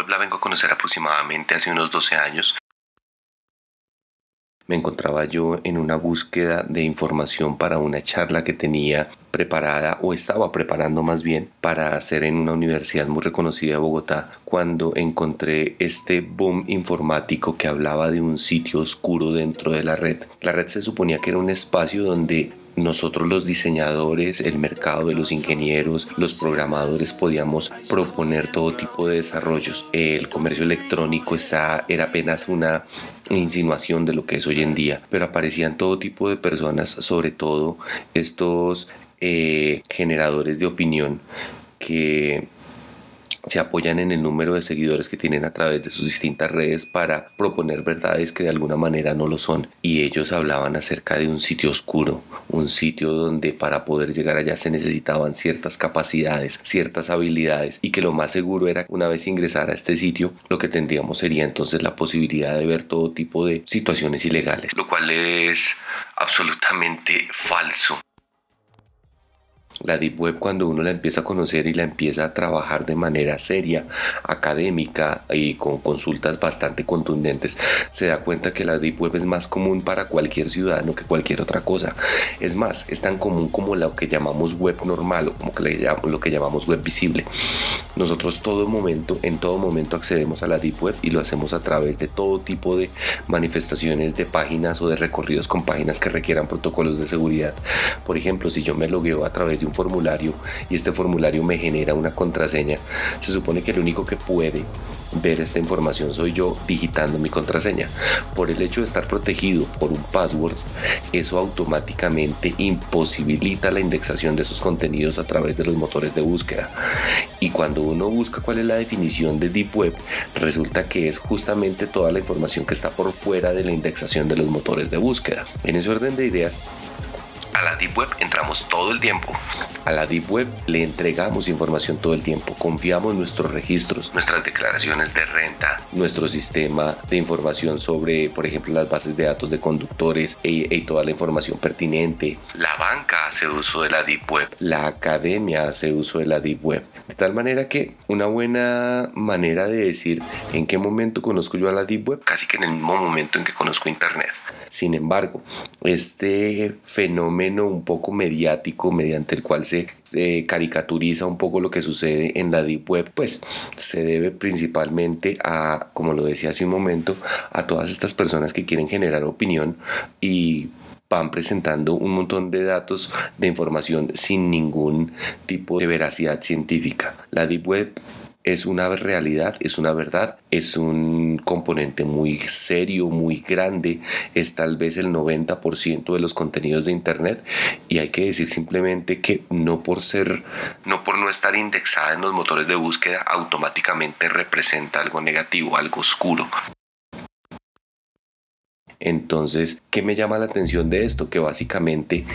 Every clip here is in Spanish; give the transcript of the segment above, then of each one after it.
Web la vengo a conocer aproximadamente hace unos 12 años me encontraba yo en una búsqueda de información para una charla que tenía preparada o estaba preparando más bien para hacer en una universidad muy reconocida de Bogotá cuando encontré este boom informático que hablaba de un sitio oscuro dentro de la red. La red se suponía que era un espacio donde nosotros los diseñadores, el mercado de los ingenieros, los programadores podíamos proponer todo tipo de desarrollos. El comercio electrónico está, era apenas una insinuación de lo que es hoy en día, pero aparecían todo tipo de personas, sobre todo estos eh, generadores de opinión que se apoyan en el número de seguidores que tienen a través de sus distintas redes para proponer verdades que de alguna manera no lo son. Y ellos hablaban acerca de un sitio oscuro, un sitio donde para poder llegar allá se necesitaban ciertas capacidades, ciertas habilidades y que lo más seguro era una vez ingresar a este sitio lo que tendríamos sería entonces la posibilidad de ver todo tipo de situaciones ilegales, lo cual es absolutamente falso. La Deep Web cuando uno la empieza a conocer y la empieza a trabajar de manera seria, académica y con consultas bastante contundentes, se da cuenta que la Deep Web es más común para cualquier ciudadano que cualquier otra cosa. Es más, es tan común como lo que llamamos web normal o como lo que llamamos web visible. Nosotros todo momento, en todo momento accedemos a la Deep Web y lo hacemos a través de todo tipo de manifestaciones de páginas o de recorridos con páginas que requieran protocolos de seguridad. Por ejemplo, si yo me logueo a través de formulario y este formulario me genera una contraseña, se supone que el único que puede ver esta información soy yo digitando mi contraseña. Por el hecho de estar protegido por un password, eso automáticamente imposibilita la indexación de esos contenidos a través de los motores de búsqueda. Y cuando uno busca cuál es la definición de Deep Web, resulta que es justamente toda la información que está por fuera de la indexación de los motores de búsqueda. En ese orden de ideas, a la Deep Web entramos todo el tiempo. A la Deep Web le entregamos información todo el tiempo. Confiamos en nuestros registros, nuestras declaraciones de renta, nuestro sistema de información sobre, por ejemplo, las bases de datos de conductores y, y toda la información pertinente. La banca hace uso de la Deep Web. La academia hace uso de la Deep Web. De tal manera que una buena manera de decir en qué momento conozco yo a la Deep Web, casi que en el mismo momento en que conozco Internet. Sin embargo, este fenómeno un poco mediático mediante el cual se eh, caricaturiza un poco lo que sucede en la Deep Web, pues se debe principalmente a, como lo decía hace un momento, a todas estas personas que quieren generar opinión y van presentando un montón de datos de información sin ningún tipo de veracidad científica. La Deep Web es una realidad, es una verdad, es un componente muy serio, muy grande, es tal vez el 90% de los contenidos de Internet y hay que decir simplemente que no por ser, no por no estar indexada en los motores de búsqueda, automáticamente representa algo negativo, algo oscuro. Entonces, ¿qué me llama la atención de esto? Que básicamente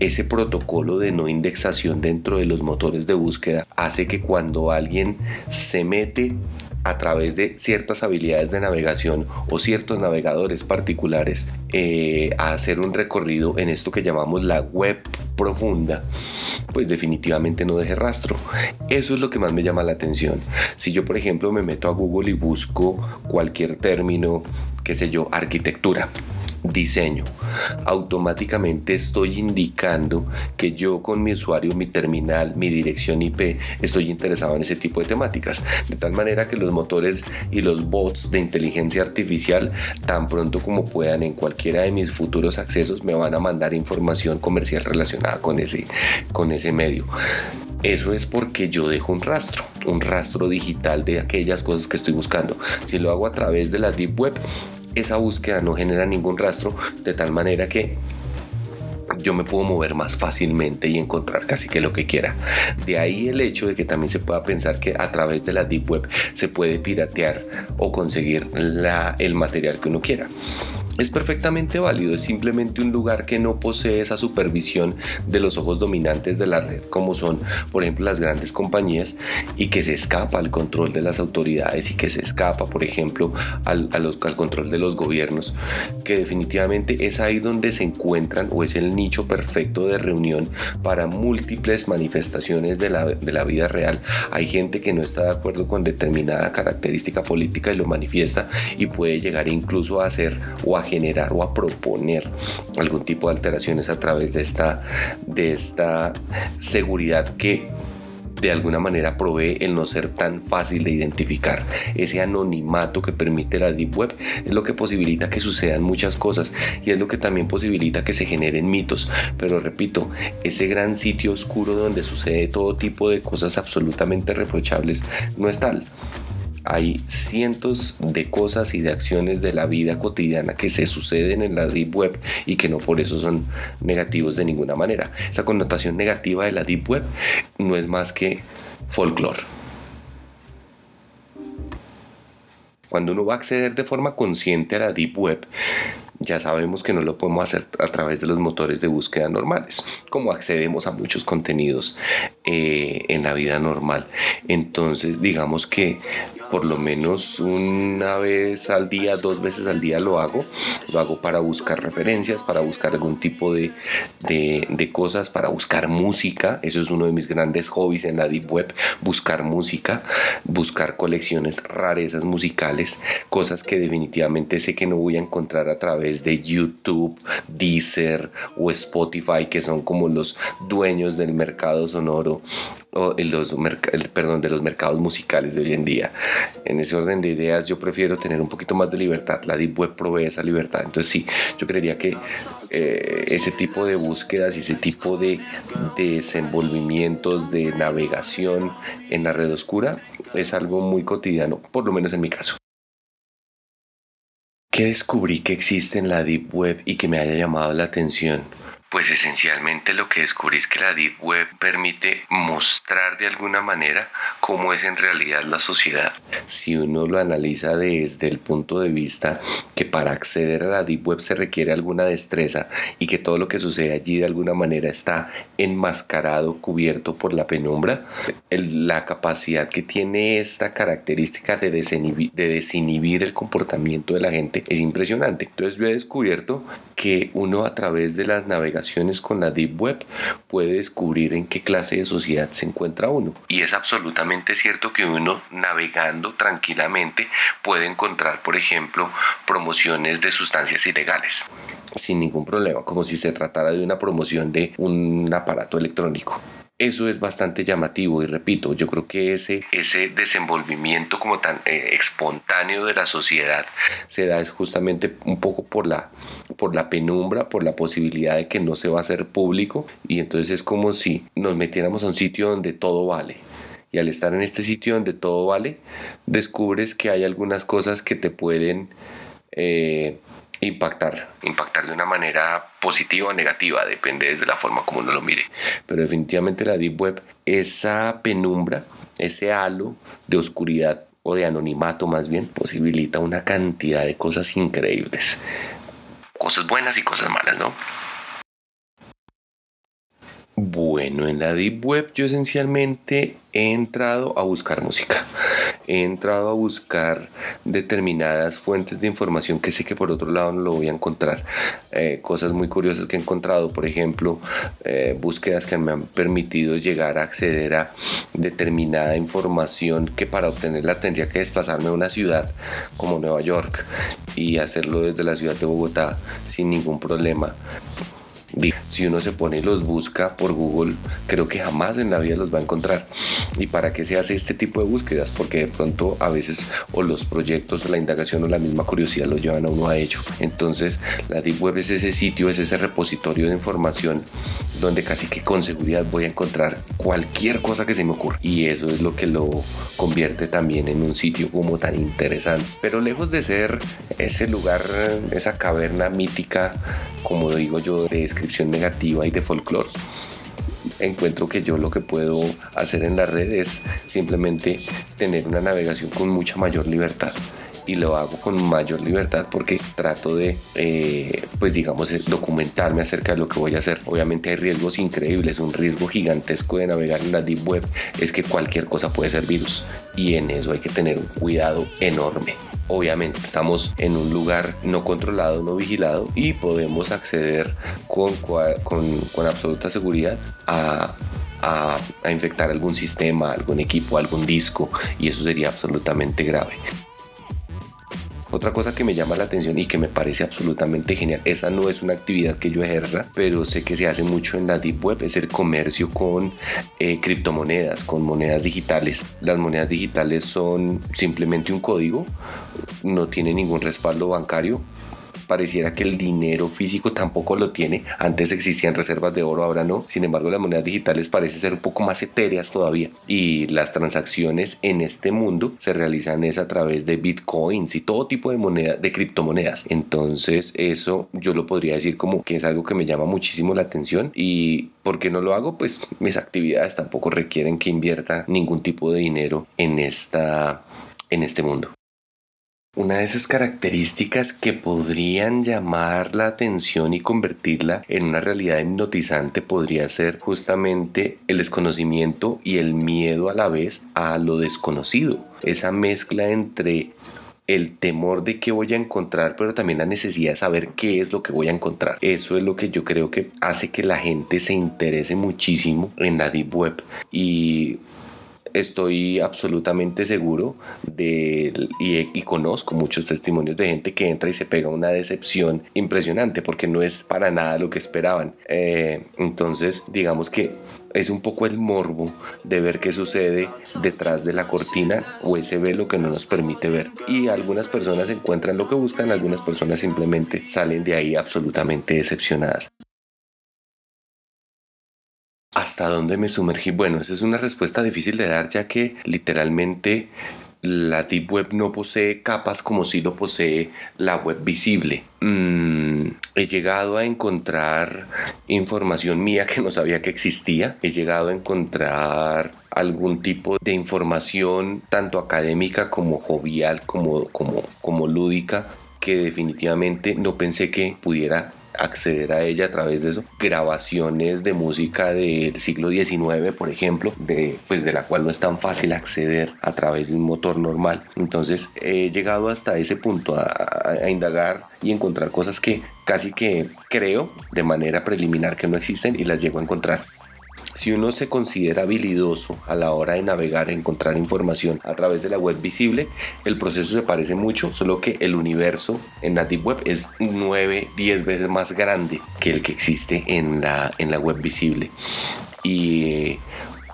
ese protocolo de no indexación dentro de los motores de búsqueda hace que cuando alguien se mete a través de ciertas habilidades de navegación o ciertos navegadores particulares eh, a hacer un recorrido en esto que llamamos la web profunda, pues definitivamente no deje rastro. Eso es lo que más me llama la atención. Si yo, por ejemplo, me meto a Google y busco cualquier término, qué sé yo, arquitectura, diseño. Automáticamente estoy indicando que yo con mi usuario, mi terminal, mi dirección IP, estoy interesado en ese tipo de temáticas. De tal manera que los motores y los bots de inteligencia artificial, tan pronto como puedan en cualquiera de mis futuros accesos, me van a mandar información comercial relacionada con ese, con ese medio. Eso es porque yo dejo un rastro, un rastro digital de aquellas cosas que estoy buscando. Si lo hago a través de la Deep Web, esa búsqueda no genera ningún rastro de tal manera que yo me puedo mover más fácilmente y encontrar casi que lo que quiera. De ahí el hecho de que también se pueda pensar que a través de la Deep Web se puede piratear o conseguir la, el material que uno quiera. Es perfectamente válido, es simplemente un lugar que no posee esa supervisión de los ojos dominantes de la red, como son, por ejemplo, las grandes compañías, y que se escapa al control de las autoridades y que se escapa, por ejemplo, al, al control de los gobiernos, que definitivamente es ahí donde se encuentran o es el nicho perfecto de reunión para múltiples manifestaciones de la, de la vida real. Hay gente que no está de acuerdo con determinada característica política y lo manifiesta y puede llegar incluso a hacer o a generar o a proponer algún tipo de alteraciones a través de esta, de esta seguridad que de alguna manera provee el no ser tan fácil de identificar. Ese anonimato que permite la Deep Web es lo que posibilita que sucedan muchas cosas y es lo que también posibilita que se generen mitos. Pero repito, ese gran sitio oscuro donde sucede todo tipo de cosas absolutamente reprochables no es tal hay cientos de cosas y de acciones de la vida cotidiana que se suceden en la Deep Web y que no por eso son negativos de ninguna manera. Esa connotación negativa de la Deep Web no es más que folclore. Cuando uno va a acceder de forma consciente a la Deep Web, ya sabemos que no lo podemos hacer a través de los motores de búsqueda normales, como accedemos a muchos contenidos eh, en la vida normal. Entonces, digamos que por lo menos una vez al día, dos veces al día lo hago. Lo hago para buscar referencias, para buscar algún tipo de, de, cosas, para buscar música. Eso es uno de mis grandes hobbies en la Deep Web, buscar música, buscar colecciones, rarezas musicales, cosas que definitivamente sé que no voy a encontrar a través de YouTube, Deezer o Spotify, que son como los dueños del mercado sonoro o los, perdón, de los mercados musicales de hoy en día. En ese orden de ideas yo prefiero tener un poquito más de libertad. La Deep Web provee esa libertad. Entonces sí, yo creería que eh, ese tipo de búsquedas y ese tipo de, de desenvolvimientos de navegación en la red oscura es algo muy cotidiano, por lo menos en mi caso. ¿Qué descubrí que existe en la Deep Web y que me haya llamado la atención? Pues esencialmente lo que descubrí es que la Deep Web permite mostrar de alguna manera cómo es en realidad la sociedad. Si uno lo analiza desde el punto de vista que para acceder a la Deep Web se requiere alguna destreza y que todo lo que sucede allí de alguna manera está enmascarado, cubierto por la penumbra, la capacidad que tiene esta característica de desinhibir, de desinhibir el comportamiento de la gente es impresionante. Entonces yo he descubierto que uno a través de las navegaciones con la Deep Web puede descubrir en qué clase de sociedad se encuentra uno. Y es absolutamente cierto que uno navegando tranquilamente puede encontrar, por ejemplo, promociones de sustancias ilegales sin ningún problema, como si se tratara de una promoción de un aparato electrónico. Eso es bastante llamativo y repito, yo creo que ese, ese desenvolvimiento como tan eh, espontáneo de la sociedad se da es justamente un poco por la, por la penumbra, por la posibilidad de que no se va a hacer público y entonces es como si nos metiéramos a un sitio donde todo vale. Y al estar en este sitio donde todo vale, descubres que hay algunas cosas que te pueden eh, impactar, impactar de una manera positiva o negativa, depende desde la forma como uno lo mire. Pero definitivamente la Deep Web, esa penumbra, ese halo de oscuridad o de anonimato más bien, posibilita una cantidad de cosas increíbles. Cosas buenas y cosas malas, ¿no? Bueno, en la Deep Web yo esencialmente he entrado a buscar música. He entrado a buscar determinadas fuentes de información que sé que por otro lado no lo voy a encontrar. Eh, cosas muy curiosas que he encontrado, por ejemplo, eh, búsquedas que me han permitido llegar a acceder a determinada información que para obtenerla tendría que desplazarme a una ciudad como Nueva York y hacerlo desde la ciudad de Bogotá sin ningún problema si uno se pone y los busca por Google, creo que jamás en la vida los va a encontrar. ¿Y para qué se hace este tipo de búsquedas? Porque de pronto a veces o los proyectos, la indagación o la misma curiosidad lo llevan a uno a ello. Entonces la Deep Web es ese sitio, es ese repositorio de información donde casi que con seguridad voy a encontrar cualquier cosa que se me ocurra. Y eso es lo que lo convierte también en un sitio como tan interesante. Pero lejos de ser ese lugar, esa caverna mítica, como digo yo, de descripción negativa y de folclore, encuentro que yo lo que puedo hacer en la red es simplemente tener una navegación con mucha mayor libertad y lo hago con mayor libertad porque trato de, eh, pues digamos, documentarme acerca de lo que voy a hacer. Obviamente hay riesgos increíbles, un riesgo gigantesco de navegar en la Deep Web es que cualquier cosa puede ser virus y en eso hay que tener un cuidado enorme. Obviamente estamos en un lugar no controlado, no vigilado y podemos acceder con, absoluta seguridad a, infectar algún sistema, algún equipo, algún disco y eso sería absolutamente grave. Otra cosa que me llama la atención y que me parece absolutamente genial, esa no es una actividad que yo ejerza, pero sé que se hace mucho en la Deep Web, es el comercio con eh, criptomonedas, con monedas digitales. Las monedas digitales son simplemente un código, no tiene ningún respaldo bancario, pareciera que el dinero físico tampoco lo tiene. Antes existían reservas de oro, ahora no. Sin embargo, las monedas digitales parecen ser un poco más etéreas todavía. Y las transacciones en este mundo se realizan es a través de bitcoins y todo tipo de monedas, de criptomonedas. Entonces, eso yo lo podría decir como que es algo que me llama muchísimo la atención y ¿Por qué no lo hago? Pues mis actividades tampoco requieren que invierta ningún tipo de dinero en, esta, en este mundo. Una de esas características que podrían llamar la atención y convertirla en una realidad hipnotizante podría ser justamente el desconocimiento y el miedo a la vez a lo desconocido. Esa mezcla entre el temor de qué voy a encontrar, pero también la necesidad de saber qué es lo que voy a encontrar. Eso es lo que yo creo que hace que la gente se interese muchísimo en la Deep Web y estoy absolutamente seguro de, y, conozco muchos testimonios de gente que entra y se pega una decepción impresionante porque no es para nada lo que esperaban. Eh, entonces, digamos que es un poco el morbo de ver qué sucede detrás de la cortina o ese velo que no nos permite ver. Y algunas personas encuentran lo que buscan, algunas personas simplemente salen de ahí absolutamente decepcionadas. ¿Hasta dónde me sumergí? Bueno, esa es una respuesta difícil de dar ya que literalmente la Deep Web no posee capas como si lo posee la web visible. Mm, he llegado a encontrar información mía que no sabía que existía. He llegado a encontrar algún tipo de información tanto académica como jovial, como, como, como lúdica, que definitivamente no pensé que pudiera acceder a ella a través de eso. Grabaciones de música del siglo XIX, por ejemplo, de, pues de la cual no es tan fácil acceder a través de un motor normal. Entonces he llegado hasta ese punto a indagar y encontrar cosas que casi que creo de manera preliminar que no existen y las llego a encontrar. Si uno se considera habilidoso a la hora de navegar e encontrar información a través de la web visible, el proceso se parece mucho, solo que el universo en la Deep Web es 9, 10 veces más grande que el que existe en la, en la web visible. Y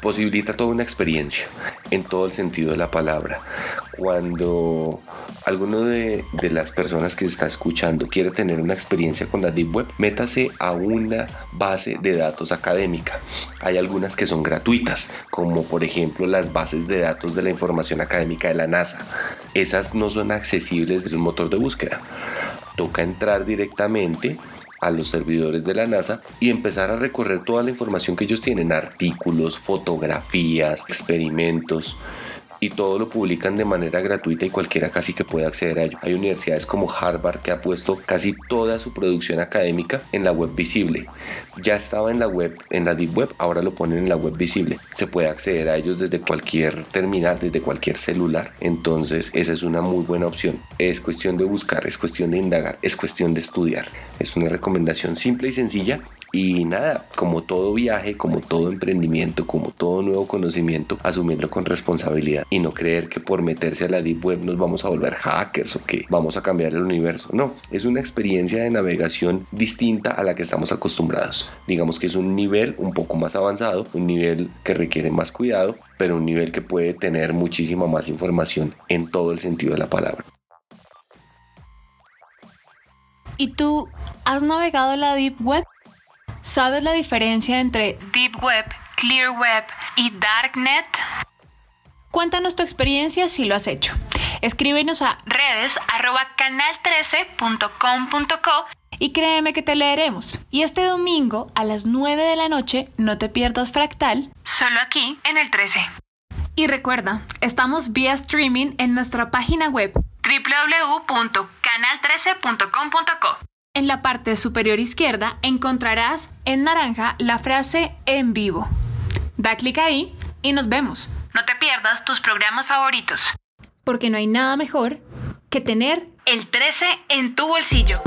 posibilita toda una experiencia en todo el sentido de la palabra. Cuando alguno de, las personas que está escuchando quiere tener una experiencia con la Deep Web, métase a una base de datos académica. Hay algunas que son gratuitas, como por ejemplo las bases de datos de la información académica de la NASA. Esas no son accesibles un motor de búsqueda. Toca entrar directamente a los servidores de la NASA y empezar a recorrer toda la información que ellos tienen, artículos, fotografías, experimentos y todo lo publican de manera gratuita y cualquiera casi que puede acceder a ello. Hay universidades como Harvard que ha puesto casi toda su producción académica en la web visible. Ya estaba en la web, en la deep web, ahora lo ponen en la web visible. Se puede acceder a ellos desde cualquier terminal, desde cualquier celular. Entonces esa es una muy buena opción. Es cuestión de buscar, es cuestión de indagar, es cuestión de estudiar. Es una recomendación simple y sencilla y nada, como todo viaje, como todo emprendimiento, como todo nuevo conocimiento, asumirlo con responsabilidad y no creer que por meterse a la Deep Web nos vamos a volver hackers o que vamos a cambiar el universo. No, es una experiencia de navegación distinta a la que estamos acostumbrados. Digamos que es un nivel un poco más avanzado, un nivel que requiere más cuidado, pero un nivel que puede tener muchísima más información en todo el sentido de la palabra. ¿Y tú has navegado la Deep Web? ¿Sabes la diferencia entre Deep Web, Clear Web y Darknet? Cuéntanos tu experiencia si lo has hecho. Escríbenos a redes canal13.com.co y créeme que te leeremos. Y este domingo a las 9 de la noche no te pierdas Fractal, solo aquí en el 13. Y recuerda, estamos vía streaming en nuestra página web www.canal13.com.co. En la parte superior izquierda encontrarás en naranja la frase en vivo. Da clic ahí y nos vemos. No te pierdas tus programas favoritos. Porque no hay nada mejor que tener el 13 en tu bolsillo.